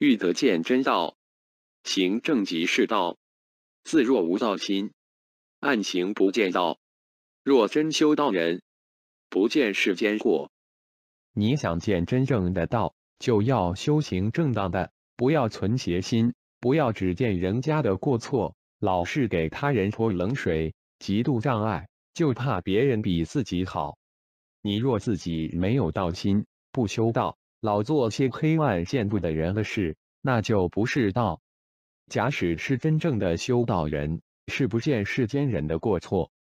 欲得见真道，行正即是道。自若无道心，暗行不见道。若真修道人，不见世间过。你想见真正的道，就要修行正当的，不要存邪心，不要只见人家的过错，老是给他人泼冷水，极度障碍，就怕别人比自己好。你若自己没有道心，不修道，老做些黑暗见不得人的事，那就不是道。假使是真正的修道人，是不见世间人的过错，